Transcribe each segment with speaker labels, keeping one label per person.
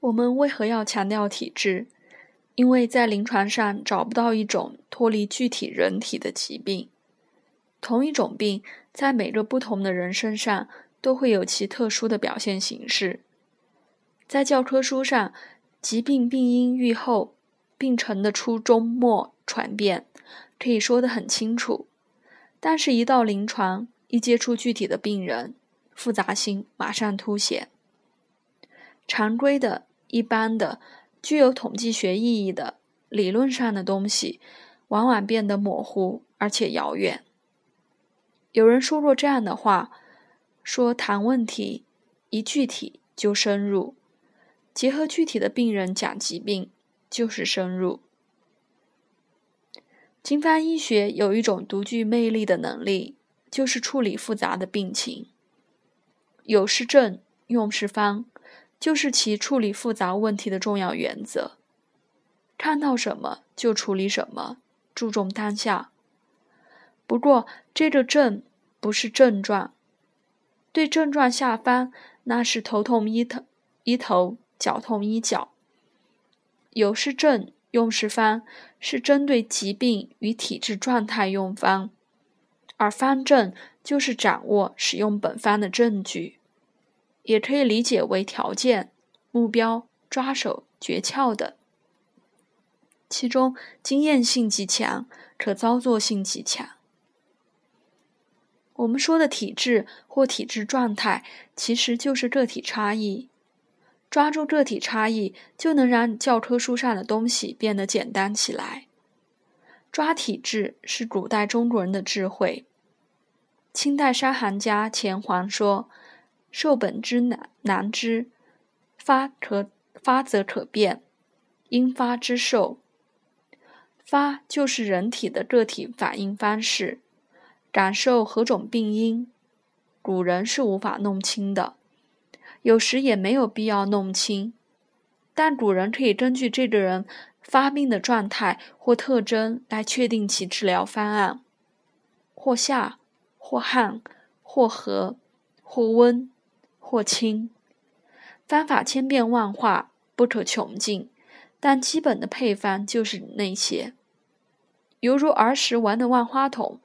Speaker 1: 我们为何要强调体质？因为在临床上找不到一种脱离具体人体的疾病。同一种病在每个不同的人身上都会有其特殊的表现形式。在教科书上，疾病病因、愈后、病程的初中末传变可以说得很清楚，但是，一到临床，一接触具体的病人，复杂性马上凸显。常规的、一般的。具有统计学意义的理论上的东西，往往变得模糊而且遥远。有人说过这样的话：“说谈问题，一具体就深入；结合具体的病人讲疾病，就是深入。”经方医学有一种独具魅力的能力，就是处理复杂的病情。有是症，用是方。就是其处理复杂问题的重要原则。看到什么就处理什么，注重当下。不过，这个症不是症状，对症状下方那是头痛医头医头，脚痛医脚。有是症，用是方，是针对疾病与体质状态用方，而方正就是掌握使用本方的证据。也可以理解为条件、目标、抓手、诀窍的，其中经验性极强，可操作性极强。我们说的体质或体质状态，其实就是个体差异。抓住个体差异，就能让教科书上的东西变得简单起来。抓体质是古代中国人的智慧。清代伤寒家钱黄说。受本之难难之，发可发则可变，因发之受。发就是人体的个体反应方式，感受何种病因，古人是无法弄清的，有时也没有必要弄清，但古人可以根据这个人发病的状态或特征来确定其治疗方案，或下，或汗，或和，或温。或轻，方法千变万化，不可穷尽，但基本的配方就是那些。犹如儿时玩的万花筒，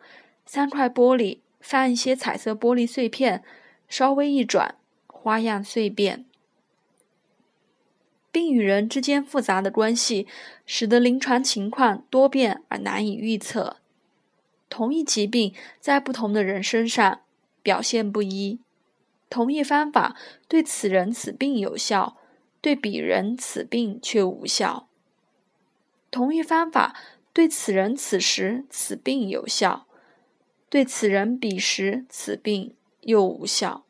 Speaker 1: 三块玻璃放一些彩色玻璃碎片，稍微一转，花样碎变。病与人之间复杂的关系，使得临床情况多变而难以预测。同一疾病在不同的人身上表现不一。同一方法对此人此病有效，对彼人此病却无效。同一方法对此人此时此病有效，对此人彼时此病又无效。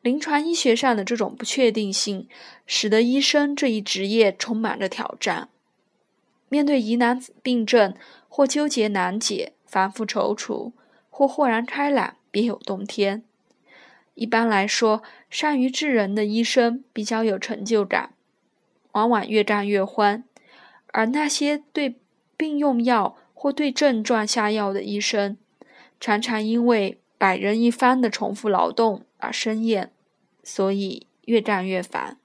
Speaker 1: 临床医学上的这种不确定性，使得医生这一职业充满着挑战。面对疑难病症，或纠结难解、反复踌躇，或豁然开朗、别有洞天。一般来说，善于治人的医生比较有成就感，往往越干越欢；而那些对病用药或对症状下药的医生，常常因为百人一方的重复劳动而生厌，所以越干越烦。